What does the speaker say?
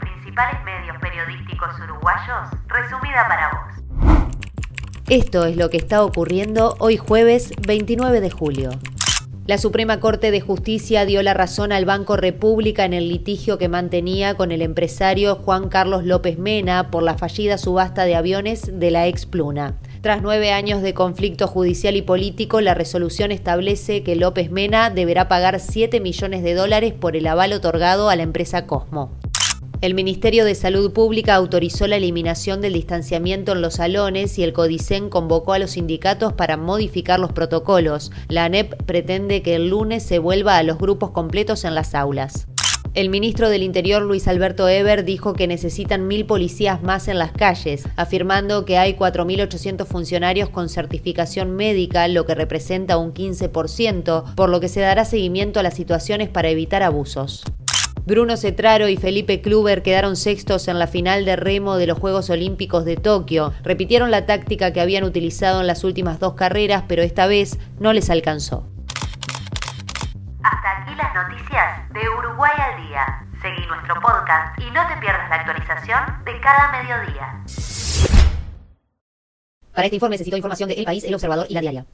principales medios periodísticos uruguayos, resumida para vos. Esto es lo que está ocurriendo hoy jueves 29 de julio. La Suprema Corte de Justicia dio la razón al Banco República en el litigio que mantenía con el empresario Juan Carlos López Mena por la fallida subasta de aviones de la ex Pluna. Tras nueve años de conflicto judicial y político, la resolución establece que López Mena deberá pagar 7 millones de dólares por el aval otorgado a la empresa Cosmo. El Ministerio de Salud Pública autorizó la eliminación del distanciamiento en los salones y el CODICEN convocó a los sindicatos para modificar los protocolos. La ANEP pretende que el lunes se vuelva a los grupos completos en las aulas. El ministro del Interior, Luis Alberto Eber, dijo que necesitan mil policías más en las calles, afirmando que hay 4.800 funcionarios con certificación médica, lo que representa un 15%, por lo que se dará seguimiento a las situaciones para evitar abusos. Bruno Cetraro y Felipe Kluber quedaron sextos en la final de remo de los Juegos Olímpicos de Tokio. Repitieron la táctica que habían utilizado en las últimas dos carreras, pero esta vez no les alcanzó. Hasta aquí las noticias de Uruguay al día. Seguí nuestro podcast y no te pierdas la actualización de cada mediodía. Para este informe necesito información de El País, El Observador y La Diaria.